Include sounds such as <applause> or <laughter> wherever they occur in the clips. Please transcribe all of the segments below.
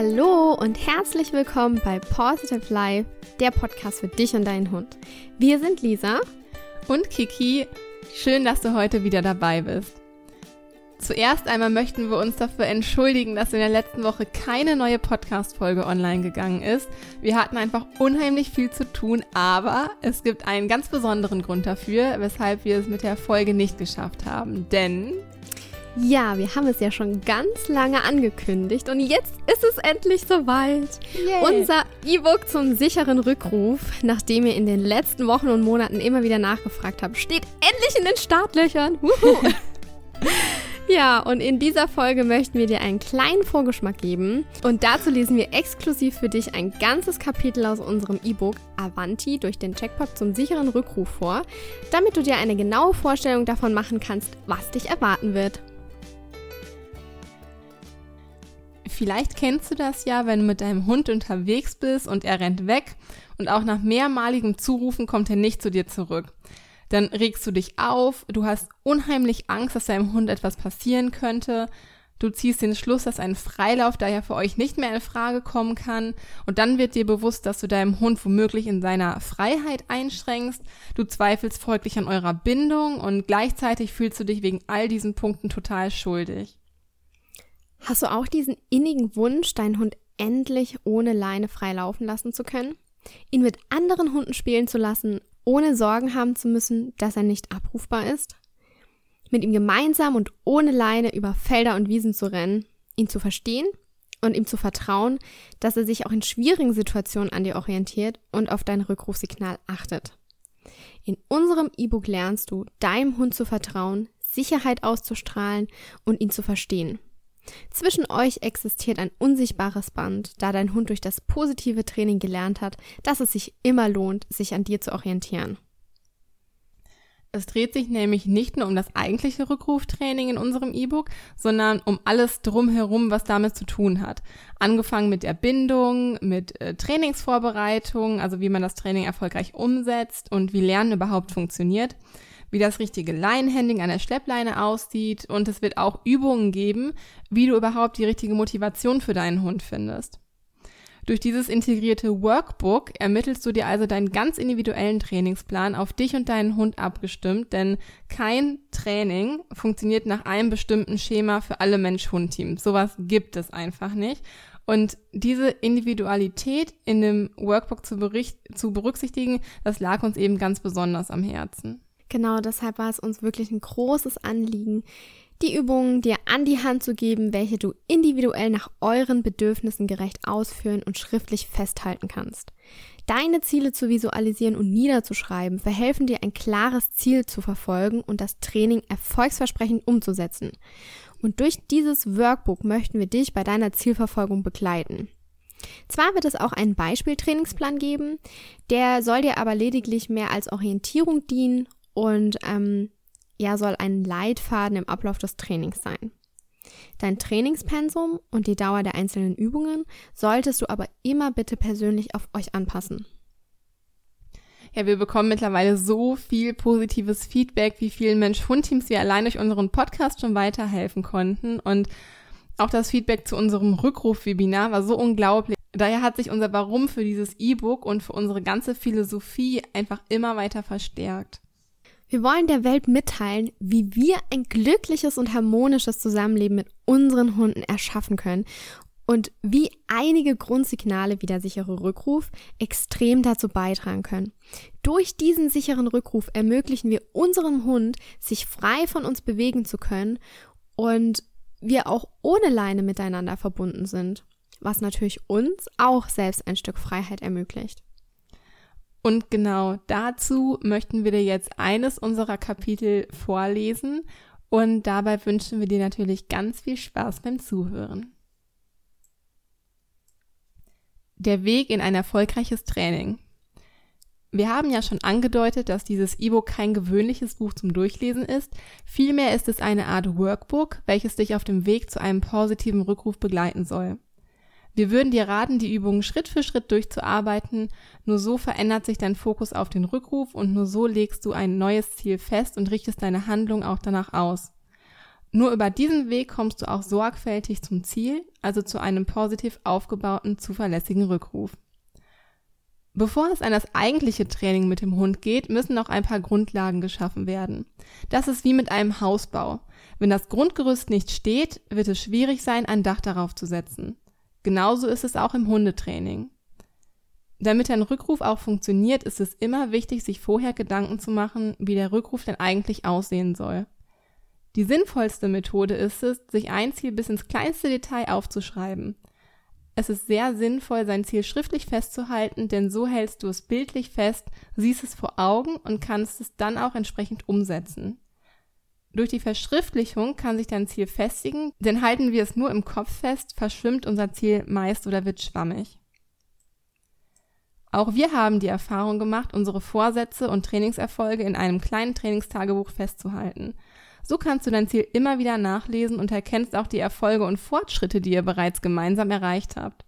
Hallo und herzlich willkommen bei Positive Life, der Podcast für dich und deinen Hund. Wir sind Lisa und Kiki. Schön, dass du heute wieder dabei bist. Zuerst einmal möchten wir uns dafür entschuldigen, dass in der letzten Woche keine neue Podcast-Folge online gegangen ist. Wir hatten einfach unheimlich viel zu tun, aber es gibt einen ganz besonderen Grund dafür, weshalb wir es mit der Folge nicht geschafft haben. Denn ja, wir haben es ja schon ganz lange angekündigt und jetzt ist es endlich soweit. Yay. Unser E-Book zum sicheren Rückruf, nachdem ihr in den letzten Wochen und Monaten immer wieder nachgefragt habt, steht endlich in den Startlöchern. <laughs> Ja, und in dieser Folge möchten wir dir einen kleinen Vorgeschmack geben. Und dazu lesen wir exklusiv für dich ein ganzes Kapitel aus unserem E-Book Avanti durch den Checkpot zum sicheren Rückruf vor, damit du dir eine genaue Vorstellung davon machen kannst, was dich erwarten wird. Vielleicht kennst du das ja, wenn du mit deinem Hund unterwegs bist und er rennt weg und auch nach mehrmaligem Zurufen kommt er nicht zu dir zurück dann regst du dich auf, du hast unheimlich Angst, dass deinem Hund etwas passieren könnte. Du ziehst den Schluss, dass ein Freilauf daher für euch nicht mehr in Frage kommen kann. Und dann wird dir bewusst, dass du deinem Hund womöglich in seiner Freiheit einschränkst. Du zweifelst folglich an eurer Bindung und gleichzeitig fühlst du dich wegen all diesen Punkten total schuldig. Hast du auch diesen innigen Wunsch, deinen Hund endlich ohne Leine frei laufen lassen zu können? Ihn mit anderen Hunden spielen zu lassen, ohne Sorgen haben zu müssen, dass er nicht abrufbar ist, mit ihm gemeinsam und ohne Leine über Felder und Wiesen zu rennen, ihn zu verstehen und ihm zu vertrauen, dass er sich auch in schwierigen Situationen an dir orientiert und auf dein Rückrufsignal achtet. In unserem E-Book lernst du, deinem Hund zu vertrauen, Sicherheit auszustrahlen und ihn zu verstehen. Zwischen euch existiert ein unsichtbares Band, da dein Hund durch das positive Training gelernt hat, dass es sich immer lohnt, sich an dir zu orientieren. Es dreht sich nämlich nicht nur um das eigentliche Rückruftraining in unserem E-Book, sondern um alles drumherum, was damit zu tun hat. Angefangen mit der Bindung, mit äh, Trainingsvorbereitung, also wie man das Training erfolgreich umsetzt und wie Lernen überhaupt funktioniert wie das richtige Leinenhandling an der Schleppleine aussieht und es wird auch Übungen geben, wie du überhaupt die richtige Motivation für deinen Hund findest. Durch dieses integrierte Workbook ermittelst du dir also deinen ganz individuellen Trainingsplan auf dich und deinen Hund abgestimmt, denn kein Training funktioniert nach einem bestimmten Schema für alle Mensch-Hund-Teams. Sowas gibt es einfach nicht. Und diese Individualität in dem Workbook zu, zu berücksichtigen, das lag uns eben ganz besonders am Herzen. Genau deshalb war es uns wirklich ein großes Anliegen, die Übungen dir an die Hand zu geben, welche du individuell nach euren Bedürfnissen gerecht ausführen und schriftlich festhalten kannst. Deine Ziele zu visualisieren und niederzuschreiben verhelfen dir ein klares Ziel zu verfolgen und das Training erfolgsversprechend umzusetzen. Und durch dieses Workbook möchten wir dich bei deiner Zielverfolgung begleiten. Zwar wird es auch einen Beispieltrainingsplan geben, der soll dir aber lediglich mehr als Orientierung dienen und ähm, ja, soll ein Leitfaden im Ablauf des Trainings sein. Dein Trainingspensum und die Dauer der einzelnen Übungen solltest du aber immer bitte persönlich auf euch anpassen. Ja, wir bekommen mittlerweile so viel positives Feedback, wie vielen Mensch-Hund-Teams wir allein durch unseren Podcast schon weiterhelfen konnten. Und auch das Feedback zu unserem Rückruf-Webinar war so unglaublich. Daher hat sich unser Warum für dieses E-Book und für unsere ganze Philosophie einfach immer weiter verstärkt. Wir wollen der Welt mitteilen, wie wir ein glückliches und harmonisches Zusammenleben mit unseren Hunden erschaffen können und wie einige Grundsignale wie der sichere Rückruf extrem dazu beitragen können. Durch diesen sicheren Rückruf ermöglichen wir unserem Hund, sich frei von uns bewegen zu können und wir auch ohne Leine miteinander verbunden sind, was natürlich uns auch selbst ein Stück Freiheit ermöglicht. Und genau dazu möchten wir dir jetzt eines unserer Kapitel vorlesen und dabei wünschen wir dir natürlich ganz viel Spaß beim Zuhören. Der Weg in ein erfolgreiches Training. Wir haben ja schon angedeutet, dass dieses E-Book kein gewöhnliches Buch zum Durchlesen ist. Vielmehr ist es eine Art Workbook, welches dich auf dem Weg zu einem positiven Rückruf begleiten soll. Wir würden dir raten, die Übungen Schritt für Schritt durchzuarbeiten. Nur so verändert sich dein Fokus auf den Rückruf und nur so legst du ein neues Ziel fest und richtest deine Handlung auch danach aus. Nur über diesen Weg kommst du auch sorgfältig zum Ziel, also zu einem positiv aufgebauten, zuverlässigen Rückruf. Bevor es an das eigentliche Training mit dem Hund geht, müssen noch ein paar Grundlagen geschaffen werden. Das ist wie mit einem Hausbau. Wenn das Grundgerüst nicht steht, wird es schwierig sein, ein Dach darauf zu setzen. Genauso ist es auch im Hundetraining. Damit ein Rückruf auch funktioniert, ist es immer wichtig, sich vorher Gedanken zu machen, wie der Rückruf denn eigentlich aussehen soll. Die sinnvollste Methode ist es, sich ein Ziel bis ins kleinste Detail aufzuschreiben. Es ist sehr sinnvoll, sein Ziel schriftlich festzuhalten, denn so hältst du es bildlich fest, siehst es vor Augen und kannst es dann auch entsprechend umsetzen. Durch die Verschriftlichung kann sich dein Ziel festigen, denn halten wir es nur im Kopf fest, verschwimmt unser Ziel meist oder wird schwammig. Auch wir haben die Erfahrung gemacht, unsere Vorsätze und Trainingserfolge in einem kleinen Trainingstagebuch festzuhalten. So kannst du dein Ziel immer wieder nachlesen und erkennst auch die Erfolge und Fortschritte, die ihr bereits gemeinsam erreicht habt.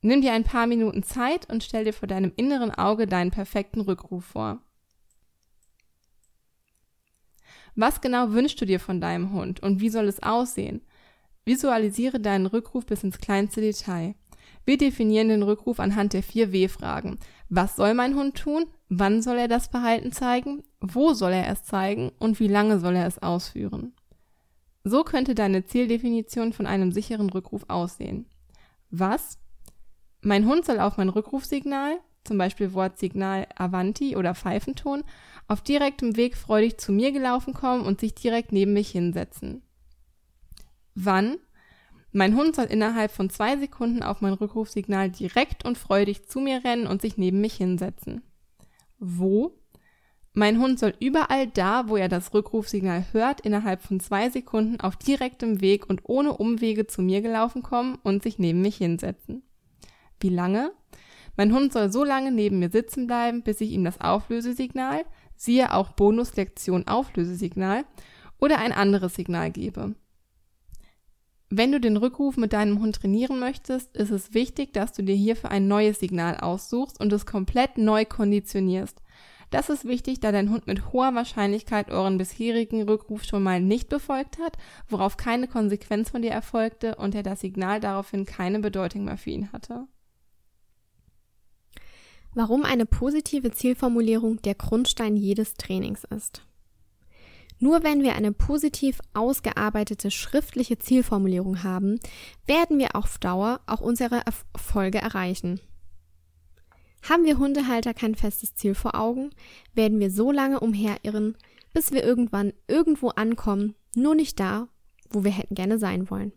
Nimm dir ein paar Minuten Zeit und stell dir vor deinem inneren Auge deinen perfekten Rückruf vor. Was genau wünschst du dir von deinem Hund und wie soll es aussehen? Visualisiere deinen Rückruf bis ins kleinste Detail. Wir definieren den Rückruf anhand der vier W-Fragen. Was soll mein Hund tun? Wann soll er das Verhalten zeigen? Wo soll er es zeigen? Und wie lange soll er es ausführen? So könnte deine Zieldefinition von einem sicheren Rückruf aussehen. Was? Mein Hund soll auf mein Rückrufsignal, zum Beispiel Wortsignal Avanti oder Pfeifenton, auf direktem Weg freudig zu mir gelaufen kommen und sich direkt neben mich hinsetzen. Wann? Mein Hund soll innerhalb von zwei Sekunden auf mein Rückrufsignal direkt und freudig zu mir rennen und sich neben mich hinsetzen. Wo? Mein Hund soll überall da, wo er das Rückrufsignal hört, innerhalb von zwei Sekunden auf direktem Weg und ohne Umwege zu mir gelaufen kommen und sich neben mich hinsetzen. Wie lange? Mein Hund soll so lange neben mir sitzen bleiben, bis ich ihm das Auflösesignal, siehe auch Bonuslektion Auflösesignal, oder ein anderes Signal gebe. Wenn du den Rückruf mit deinem Hund trainieren möchtest, ist es wichtig, dass du dir hierfür ein neues Signal aussuchst und es komplett neu konditionierst. Das ist wichtig, da dein Hund mit hoher Wahrscheinlichkeit euren bisherigen Rückruf schon mal nicht befolgt hat, worauf keine Konsequenz von dir erfolgte und er das Signal daraufhin keine Bedeutung mehr für ihn hatte. Warum eine positive Zielformulierung der Grundstein jedes Trainings ist. Nur wenn wir eine positiv ausgearbeitete schriftliche Zielformulierung haben, werden wir auf Dauer auch unsere Erfolge erreichen. Haben wir Hundehalter kein festes Ziel vor Augen, werden wir so lange umherirren, bis wir irgendwann irgendwo ankommen, nur nicht da, wo wir hätten gerne sein wollen.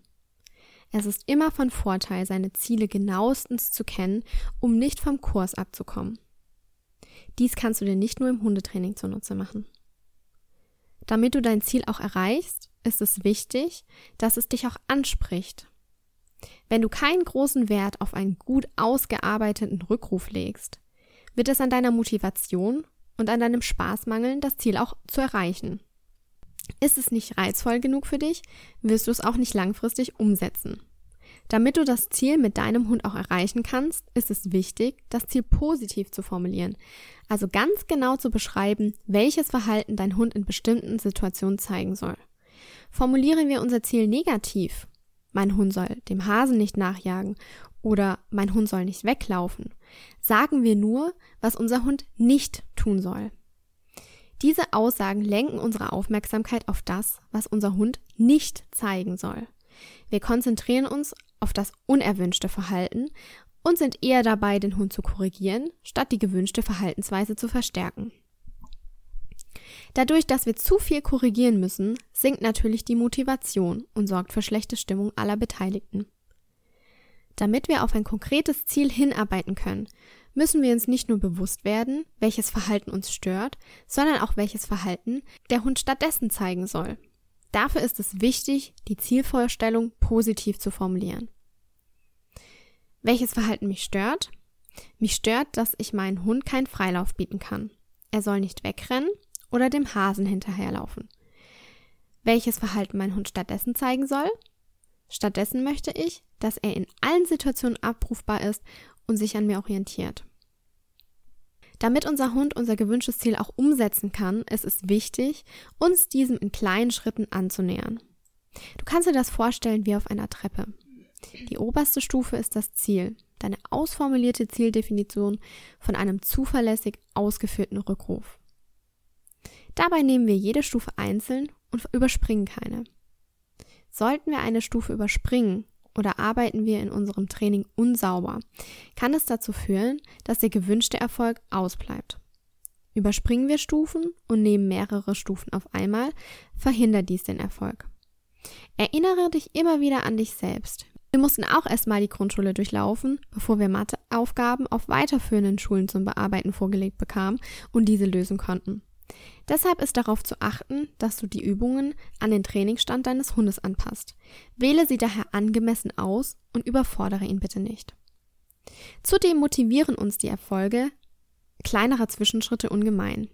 Es ist immer von Vorteil, seine Ziele genauestens zu kennen, um nicht vom Kurs abzukommen. Dies kannst du dir nicht nur im Hundetraining zunutze machen. Damit du dein Ziel auch erreichst, ist es wichtig, dass es dich auch anspricht. Wenn du keinen großen Wert auf einen gut ausgearbeiteten Rückruf legst, wird es an deiner Motivation und an deinem Spaß mangeln, das Ziel auch zu erreichen. Ist es nicht reizvoll genug für dich, wirst du es auch nicht langfristig umsetzen. Damit du das Ziel mit deinem Hund auch erreichen kannst, ist es wichtig, das Ziel positiv zu formulieren. Also ganz genau zu beschreiben, welches Verhalten dein Hund in bestimmten Situationen zeigen soll. Formulieren wir unser Ziel negativ, mein Hund soll dem Hasen nicht nachjagen oder mein Hund soll nicht weglaufen, sagen wir nur, was unser Hund nicht tun soll. Diese Aussagen lenken unsere Aufmerksamkeit auf das, was unser Hund nicht zeigen soll. Wir konzentrieren uns auf das unerwünschte Verhalten und sind eher dabei, den Hund zu korrigieren, statt die gewünschte Verhaltensweise zu verstärken. Dadurch, dass wir zu viel korrigieren müssen, sinkt natürlich die Motivation und sorgt für schlechte Stimmung aller Beteiligten. Damit wir auf ein konkretes Ziel hinarbeiten können, müssen wir uns nicht nur bewusst werden, welches Verhalten uns stört, sondern auch welches Verhalten der Hund stattdessen zeigen soll. Dafür ist es wichtig, die Zielvorstellung positiv zu formulieren. Welches Verhalten mich stört? Mich stört, dass ich meinen Hund keinen Freilauf bieten kann. Er soll nicht wegrennen oder dem Hasen hinterherlaufen. Welches Verhalten mein Hund stattdessen zeigen soll? Stattdessen möchte ich, dass er in allen Situationen abrufbar ist und sich an mir orientiert. Damit unser Hund unser gewünschtes Ziel auch umsetzen kann, ist es wichtig, uns diesem in kleinen Schritten anzunähern. Du kannst dir das vorstellen wie auf einer Treppe. Die oberste Stufe ist das Ziel, deine ausformulierte Zieldefinition von einem zuverlässig ausgeführten Rückruf. Dabei nehmen wir jede Stufe einzeln und überspringen keine. Sollten wir eine Stufe überspringen oder arbeiten wir in unserem Training unsauber, kann es dazu führen, dass der gewünschte Erfolg ausbleibt. Überspringen wir Stufen und nehmen mehrere Stufen auf einmal, verhindert dies den Erfolg. Erinnere dich immer wieder an dich selbst. Wir mussten auch erstmal die Grundschule durchlaufen, bevor wir Matheaufgaben auf weiterführenden Schulen zum Bearbeiten vorgelegt bekamen und diese lösen konnten. Deshalb ist darauf zu achten, dass du die Übungen an den Trainingsstand deines Hundes anpasst. Wähle sie daher angemessen aus und überfordere ihn bitte nicht. Zudem motivieren uns die Erfolge kleinerer Zwischenschritte ungemein.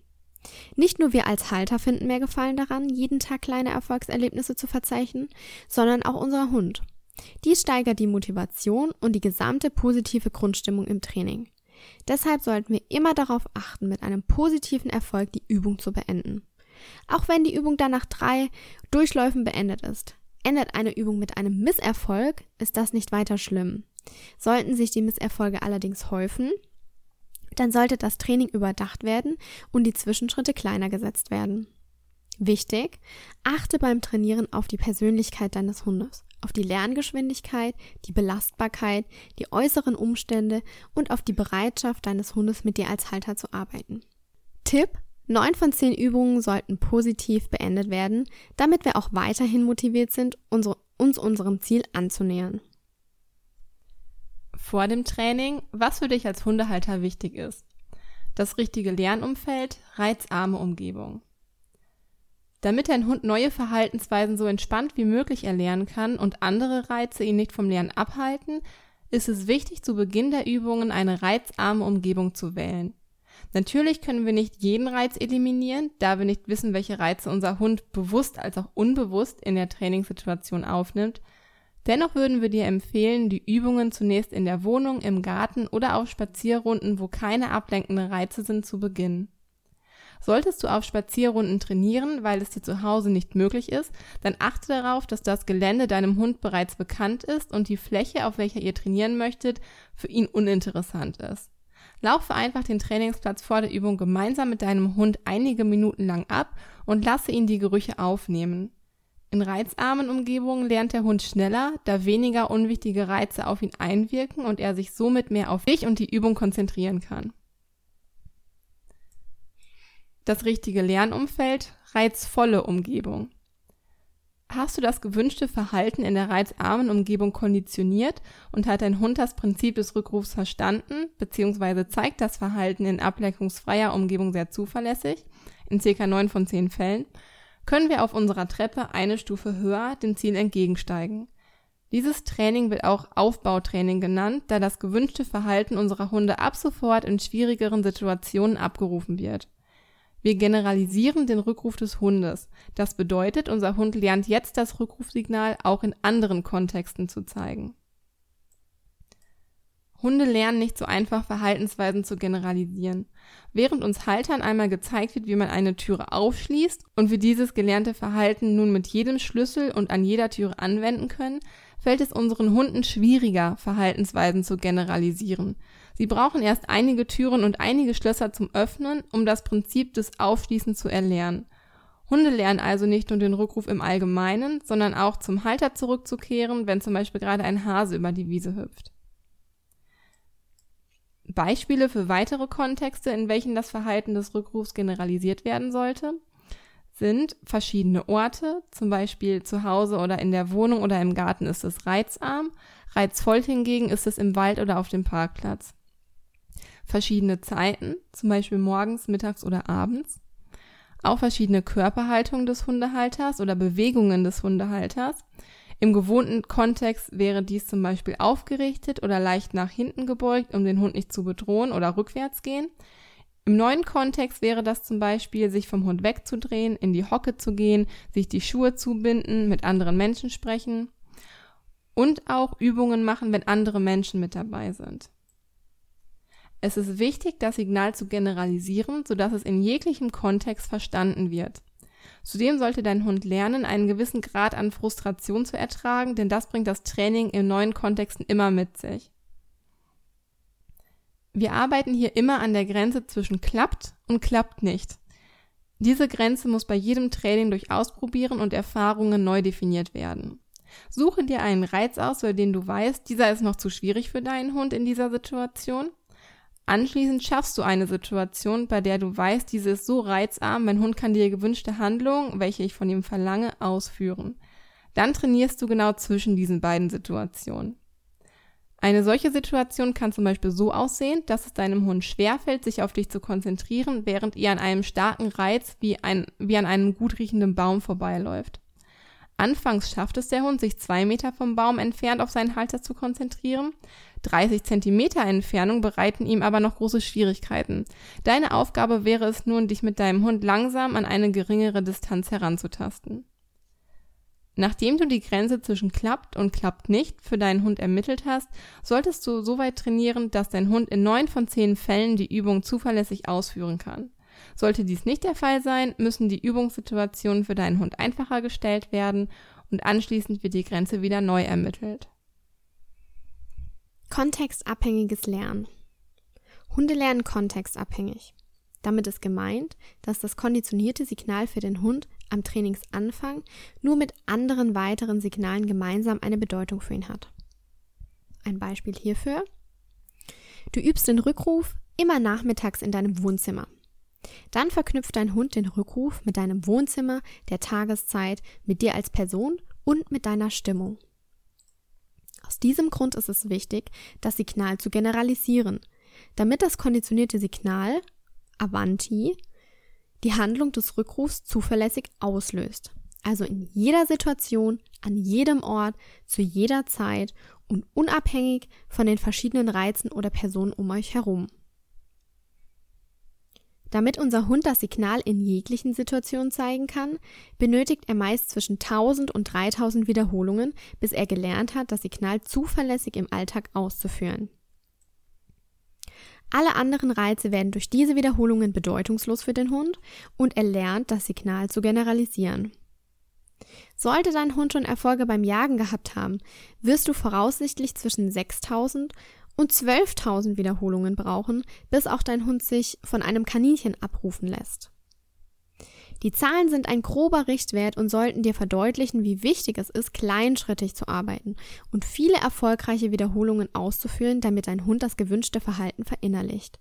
Nicht nur wir als Halter finden mehr Gefallen daran, jeden Tag kleine Erfolgserlebnisse zu verzeichnen, sondern auch unser Hund. Dies steigert die Motivation und die gesamte positive Grundstimmung im Training. Deshalb sollten wir immer darauf achten, mit einem positiven Erfolg die Übung zu beenden. Auch wenn die Übung dann nach drei Durchläufen beendet ist. Endet eine Übung mit einem Misserfolg, ist das nicht weiter schlimm. Sollten sich die Misserfolge allerdings häufen, dann sollte das Training überdacht werden und die Zwischenschritte kleiner gesetzt werden. Wichtig, achte beim Trainieren auf die Persönlichkeit deines Hundes, auf die Lerngeschwindigkeit, die Belastbarkeit, die äußeren Umstände und auf die Bereitschaft deines Hundes mit dir als Halter zu arbeiten. Tipp, Neun von zehn Übungen sollten positiv beendet werden, damit wir auch weiterhin motiviert sind, unsere, uns unserem Ziel anzunähern vor dem Training, was für dich als Hundehalter wichtig ist. Das richtige Lernumfeld, reizarme Umgebung. Damit dein Hund neue Verhaltensweisen so entspannt wie möglich erlernen kann und andere Reize ihn nicht vom Lernen abhalten, ist es wichtig, zu Beginn der Übungen eine reizarme Umgebung zu wählen. Natürlich können wir nicht jeden Reiz eliminieren, da wir nicht wissen, welche Reize unser Hund bewusst als auch unbewusst in der Trainingssituation aufnimmt, Dennoch würden wir dir empfehlen, die Übungen zunächst in der Wohnung, im Garten oder auf Spazierrunden, wo keine ablenkenden Reize sind, zu beginnen. Solltest du auf Spazierrunden trainieren, weil es dir zu Hause nicht möglich ist, dann achte darauf, dass das Gelände deinem Hund bereits bekannt ist und die Fläche, auf welcher ihr trainieren möchtet, für ihn uninteressant ist. Laufe einfach den Trainingsplatz vor der Übung gemeinsam mit deinem Hund einige Minuten lang ab und lasse ihn die Gerüche aufnehmen. In reizarmen Umgebungen lernt der Hund schneller, da weniger unwichtige Reize auf ihn einwirken und er sich somit mehr auf dich und die Übung konzentrieren kann. Das richtige Lernumfeld, reizvolle Umgebung. Hast du das gewünschte Verhalten in der reizarmen Umgebung konditioniert und hat dein Hund das Prinzip des Rückrufs verstanden, beziehungsweise zeigt das Verhalten in ablenkungsfreier Umgebung sehr zuverlässig, in ca. 9 von 10 Fällen, können wir auf unserer Treppe eine Stufe höher dem Ziel entgegensteigen. Dieses Training wird auch Aufbautraining genannt, da das gewünschte Verhalten unserer Hunde ab sofort in schwierigeren Situationen abgerufen wird. Wir generalisieren den Rückruf des Hundes. Das bedeutet, unser Hund lernt jetzt das Rückrufsignal auch in anderen Kontexten zu zeigen. Hunde lernen nicht so einfach, Verhaltensweisen zu generalisieren. Während uns Haltern einmal gezeigt wird, wie man eine Türe aufschließt und wir dieses gelernte Verhalten nun mit jedem Schlüssel und an jeder Türe anwenden können, fällt es unseren Hunden schwieriger, Verhaltensweisen zu generalisieren. Sie brauchen erst einige Türen und einige Schlösser zum Öffnen, um das Prinzip des Aufschließens zu erlernen. Hunde lernen also nicht nur den Rückruf im Allgemeinen, sondern auch zum Halter zurückzukehren, wenn zum Beispiel gerade ein Hase über die Wiese hüpft. Beispiele für weitere Kontexte, in welchen das Verhalten des Rückrufs generalisiert werden sollte, sind verschiedene Orte, zum Beispiel zu Hause oder in der Wohnung oder im Garten ist es reizarm, reizvoll hingegen ist es im Wald oder auf dem Parkplatz. Verschiedene Zeiten, zum Beispiel morgens, mittags oder abends. Auch verschiedene Körperhaltungen des Hundehalters oder Bewegungen des Hundehalters. Im gewohnten Kontext wäre dies zum Beispiel aufgerichtet oder leicht nach hinten gebeugt, um den Hund nicht zu bedrohen oder rückwärts gehen. Im neuen Kontext wäre das zum Beispiel, sich vom Hund wegzudrehen, in die Hocke zu gehen, sich die Schuhe zubinden, mit anderen Menschen sprechen und auch Übungen machen, wenn andere Menschen mit dabei sind. Es ist wichtig, das Signal zu generalisieren, sodass es in jeglichem Kontext verstanden wird. Zudem sollte dein Hund lernen, einen gewissen Grad an Frustration zu ertragen, denn das bringt das Training in neuen Kontexten immer mit sich. Wir arbeiten hier immer an der Grenze zwischen klappt und klappt nicht. Diese Grenze muss bei jedem Training durch Ausprobieren und Erfahrungen neu definiert werden. Suche dir einen Reiz aus, bei dem du weißt, dieser ist noch zu schwierig für deinen Hund in dieser Situation Anschließend schaffst du eine Situation, bei der du weißt, diese ist so reizarm, mein Hund kann die gewünschte Handlung, welche ich von ihm verlange, ausführen. Dann trainierst du genau zwischen diesen beiden Situationen. Eine solche Situation kann zum Beispiel so aussehen, dass es deinem Hund schwerfällt, sich auf dich zu konzentrieren, während ihr an einem starken Reiz wie, ein, wie an einem gut riechenden Baum vorbeiläuft. Anfangs schafft es der Hund, sich zwei Meter vom Baum entfernt auf seinen Halter zu konzentrieren. 30 Zentimeter Entfernung bereiten ihm aber noch große Schwierigkeiten. Deine Aufgabe wäre es nun, dich mit deinem Hund langsam an eine geringere Distanz heranzutasten. Nachdem du die Grenze zwischen klappt und klappt nicht für deinen Hund ermittelt hast, solltest du so weit trainieren, dass dein Hund in neun von zehn Fällen die Übung zuverlässig ausführen kann. Sollte dies nicht der Fall sein, müssen die Übungssituationen für deinen Hund einfacher gestellt werden und anschließend wird die Grenze wieder neu ermittelt. Kontextabhängiges Lernen. Hunde lernen kontextabhängig. Damit ist gemeint, dass das konditionierte Signal für den Hund am Trainingsanfang nur mit anderen weiteren Signalen gemeinsam eine Bedeutung für ihn hat. Ein Beispiel hierfür. Du übst den Rückruf immer nachmittags in deinem Wohnzimmer. Dann verknüpft dein Hund den Rückruf mit deinem Wohnzimmer, der Tageszeit, mit dir als Person und mit deiner Stimmung. Aus diesem Grund ist es wichtig, das Signal zu generalisieren, damit das konditionierte Signal Avanti die Handlung des Rückrufs zuverlässig auslöst. Also in jeder Situation, an jedem Ort, zu jeder Zeit und unabhängig von den verschiedenen Reizen oder Personen um euch herum. Damit unser Hund das Signal in jeglichen Situationen zeigen kann, benötigt er meist zwischen 1000 und 3000 Wiederholungen, bis er gelernt hat, das Signal zuverlässig im Alltag auszuführen. Alle anderen Reize werden durch diese Wiederholungen bedeutungslos für den Hund und er lernt, das Signal zu generalisieren. Sollte dein Hund schon Erfolge beim Jagen gehabt haben, wirst du voraussichtlich zwischen 6000 und 12.000 Wiederholungen brauchen, bis auch dein Hund sich von einem Kaninchen abrufen lässt. Die Zahlen sind ein grober Richtwert und sollten dir verdeutlichen, wie wichtig es ist, kleinschrittig zu arbeiten und viele erfolgreiche Wiederholungen auszuführen, damit dein Hund das gewünschte Verhalten verinnerlicht.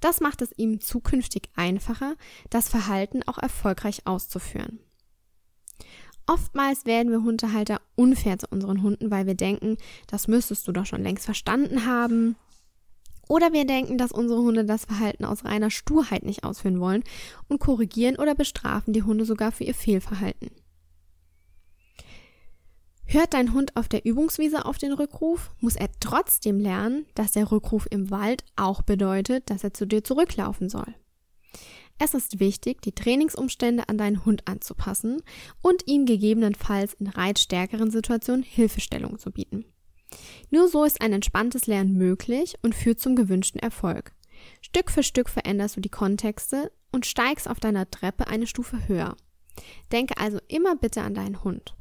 Das macht es ihm zukünftig einfacher, das Verhalten auch erfolgreich auszuführen. Oftmals werden wir Hundehalter unfair zu unseren Hunden, weil wir denken, das müsstest du doch schon längst verstanden haben. Oder wir denken, dass unsere Hunde das Verhalten aus reiner Sturheit nicht ausführen wollen und korrigieren oder bestrafen die Hunde sogar für ihr Fehlverhalten. Hört dein Hund auf der Übungswiese auf den Rückruf, muss er trotzdem lernen, dass der Rückruf im Wald auch bedeutet, dass er zu dir zurücklaufen soll. Es ist wichtig, die Trainingsumstände an deinen Hund anzupassen und ihm gegebenenfalls in reizstärkeren Situationen Hilfestellung zu bieten. Nur so ist ein entspanntes Lernen möglich und führt zum gewünschten Erfolg. Stück für Stück veränderst du die Kontexte und steigst auf deiner Treppe eine Stufe höher. Denke also immer bitte an deinen Hund.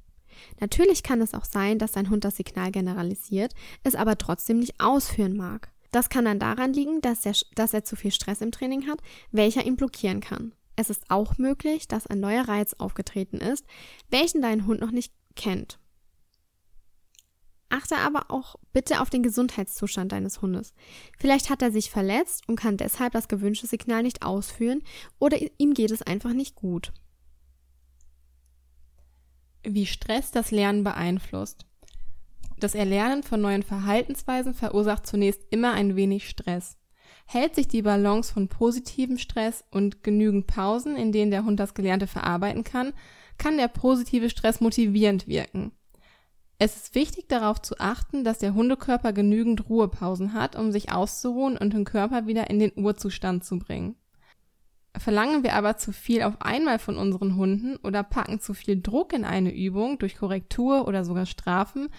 Natürlich kann es auch sein, dass dein Hund das Signal generalisiert, es aber trotzdem nicht ausführen mag. Das kann dann daran liegen, dass er, dass er zu viel Stress im Training hat, welcher ihn blockieren kann. Es ist auch möglich, dass ein neuer Reiz aufgetreten ist, welchen dein Hund noch nicht kennt. Achte aber auch bitte auf den Gesundheitszustand deines Hundes. Vielleicht hat er sich verletzt und kann deshalb das gewünschte Signal nicht ausführen oder ihm geht es einfach nicht gut. Wie Stress das Lernen beeinflusst. Das Erlernen von neuen Verhaltensweisen verursacht zunächst immer ein wenig Stress. Hält sich die Balance von positivem Stress und genügend Pausen, in denen der Hund das Gelernte verarbeiten kann, kann der positive Stress motivierend wirken. Es ist wichtig darauf zu achten, dass der Hundekörper genügend Ruhepausen hat, um sich auszuruhen und den Körper wieder in den Urzustand zu bringen. Verlangen wir aber zu viel auf einmal von unseren Hunden oder packen zu viel Druck in eine Übung durch Korrektur oder sogar Strafen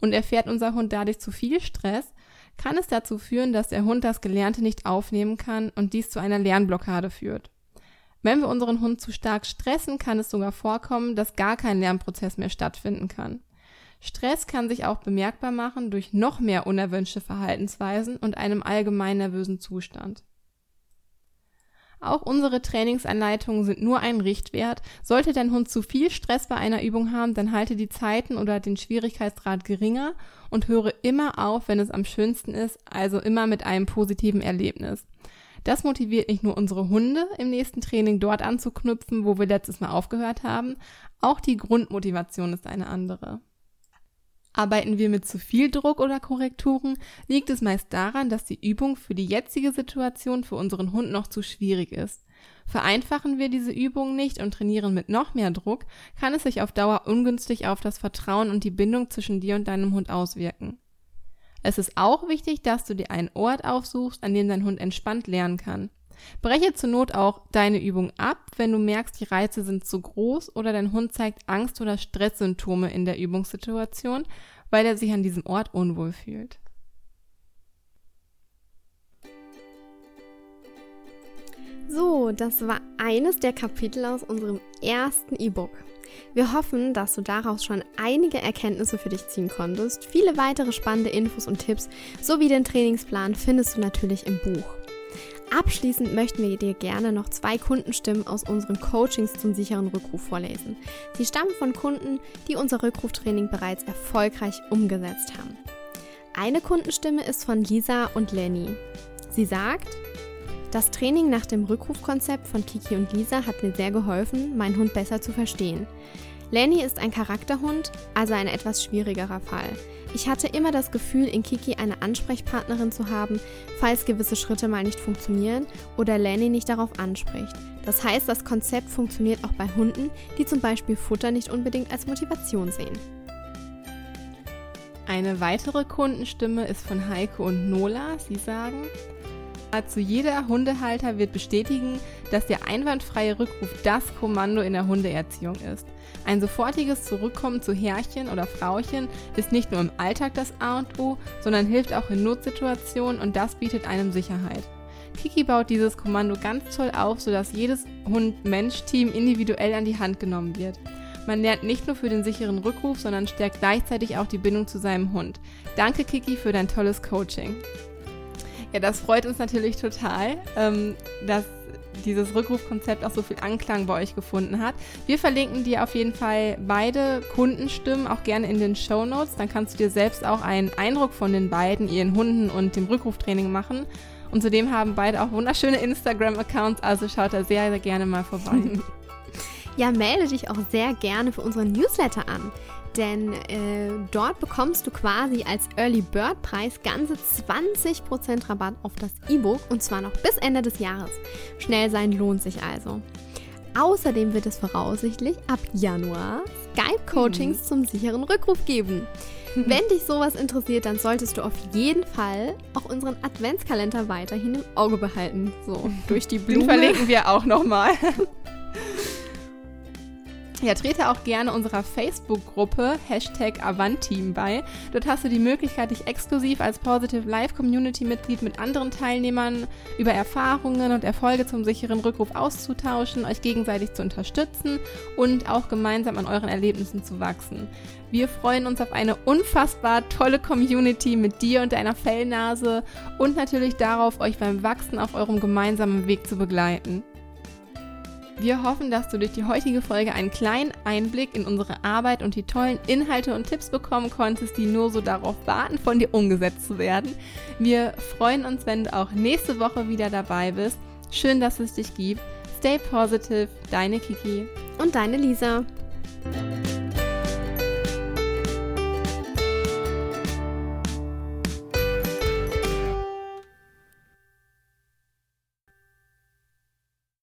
und erfährt unser Hund dadurch zu viel Stress, kann es dazu führen, dass der Hund das Gelernte nicht aufnehmen kann und dies zu einer Lernblockade führt. Wenn wir unseren Hund zu stark stressen, kann es sogar vorkommen, dass gar kein Lernprozess mehr stattfinden kann. Stress kann sich auch bemerkbar machen durch noch mehr unerwünschte Verhaltensweisen und einem allgemein nervösen Zustand. Auch unsere Trainingsanleitungen sind nur ein Richtwert. Sollte dein Hund zu viel Stress bei einer Übung haben, dann halte die Zeiten oder den Schwierigkeitsgrad geringer und höre immer auf, wenn es am schönsten ist, also immer mit einem positiven Erlebnis. Das motiviert nicht nur unsere Hunde im nächsten Training dort anzuknüpfen, wo wir letztes Mal aufgehört haben, auch die Grundmotivation ist eine andere. Arbeiten wir mit zu viel Druck oder Korrekturen, liegt es meist daran, dass die Übung für die jetzige Situation für unseren Hund noch zu schwierig ist. Vereinfachen wir diese Übung nicht und trainieren mit noch mehr Druck, kann es sich auf Dauer ungünstig auf das Vertrauen und die Bindung zwischen dir und deinem Hund auswirken. Es ist auch wichtig, dass du dir einen Ort aufsuchst, an dem dein Hund entspannt lernen kann. Breche zur Not auch deine Übung ab, wenn du merkst, die Reize sind zu groß oder dein Hund zeigt Angst oder Stresssymptome in der Übungssituation, weil er sich an diesem Ort unwohl fühlt. So, das war eines der Kapitel aus unserem ersten E-Book. Wir hoffen, dass du daraus schon einige Erkenntnisse für dich ziehen konntest. Viele weitere spannende Infos und Tipps sowie den Trainingsplan findest du natürlich im Buch. Abschließend möchten wir dir gerne noch zwei Kundenstimmen aus unseren Coachings zum sicheren Rückruf vorlesen. Sie stammen von Kunden, die unser Rückruftraining bereits erfolgreich umgesetzt haben. Eine Kundenstimme ist von Lisa und Lenny. Sie sagt, das Training nach dem Rückrufkonzept von Kiki und Lisa hat mir sehr geholfen, meinen Hund besser zu verstehen. Lenny ist ein Charakterhund, also ein etwas schwierigerer Fall. Ich hatte immer das Gefühl, in Kiki eine Ansprechpartnerin zu haben, falls gewisse Schritte mal nicht funktionieren oder Lenny nicht darauf anspricht. Das heißt, das Konzept funktioniert auch bei Hunden, die zum Beispiel Futter nicht unbedingt als Motivation sehen. Eine weitere Kundenstimme ist von Heike und Nola. Sie sagen, zu jeder Hundehalter wird bestätigen, dass der einwandfreie Rückruf das Kommando in der Hundeerziehung ist. Ein sofortiges Zurückkommen zu Herrchen oder Frauchen ist nicht nur im Alltag das A und O, sondern hilft auch in Notsituationen und das bietet einem Sicherheit. Kiki baut dieses Kommando ganz toll auf, sodass jedes Hund-Mensch-Team individuell an die Hand genommen wird. Man lernt nicht nur für den sicheren Rückruf, sondern stärkt gleichzeitig auch die Bindung zu seinem Hund. Danke Kiki für dein tolles Coaching. Ja, das freut uns natürlich total, ähm, dass dieses Rückrufkonzept auch so viel Anklang bei euch gefunden hat. Wir verlinken dir auf jeden Fall beide Kundenstimmen auch gerne in den Show Notes. Dann kannst du dir selbst auch einen Eindruck von den beiden, ihren Hunden und dem Rückruftraining machen. Und zudem haben beide auch wunderschöne Instagram-Accounts, also schaut da sehr, sehr gerne mal vorbei. <laughs> Ja, melde dich auch sehr gerne für unseren Newsletter an denn äh, dort bekommst du quasi als Early Bird Preis ganze 20% Rabatt auf das E-Book und zwar noch bis Ende des Jahres. Schnell sein lohnt sich also. Außerdem wird es voraussichtlich ab Januar Skype-Coachings mhm. zum sicheren Rückruf geben. <laughs> Wenn dich sowas interessiert, dann solltest du auf jeden Fall auch unseren Adventskalender weiterhin im Auge behalten. So, <laughs> durch die Blume. Den verlinken wir auch nochmal. <laughs> Ja, trete auch gerne unserer Facebook-Gruppe Hashtag Avanteam bei. Dort hast du die Möglichkeit, dich exklusiv als Positive Life Community-Mitglied mit anderen Teilnehmern über Erfahrungen und Erfolge zum sicheren Rückruf auszutauschen, euch gegenseitig zu unterstützen und auch gemeinsam an euren Erlebnissen zu wachsen. Wir freuen uns auf eine unfassbar tolle Community mit dir und deiner Fellnase und natürlich darauf, euch beim Wachsen auf eurem gemeinsamen Weg zu begleiten. Wir hoffen, dass du durch die heutige Folge einen kleinen Einblick in unsere Arbeit und die tollen Inhalte und Tipps bekommen konntest, die nur so darauf warten, von dir umgesetzt zu werden. Wir freuen uns, wenn du auch nächste Woche wieder dabei bist. Schön, dass es dich gibt. Stay positive, deine Kiki und deine Lisa.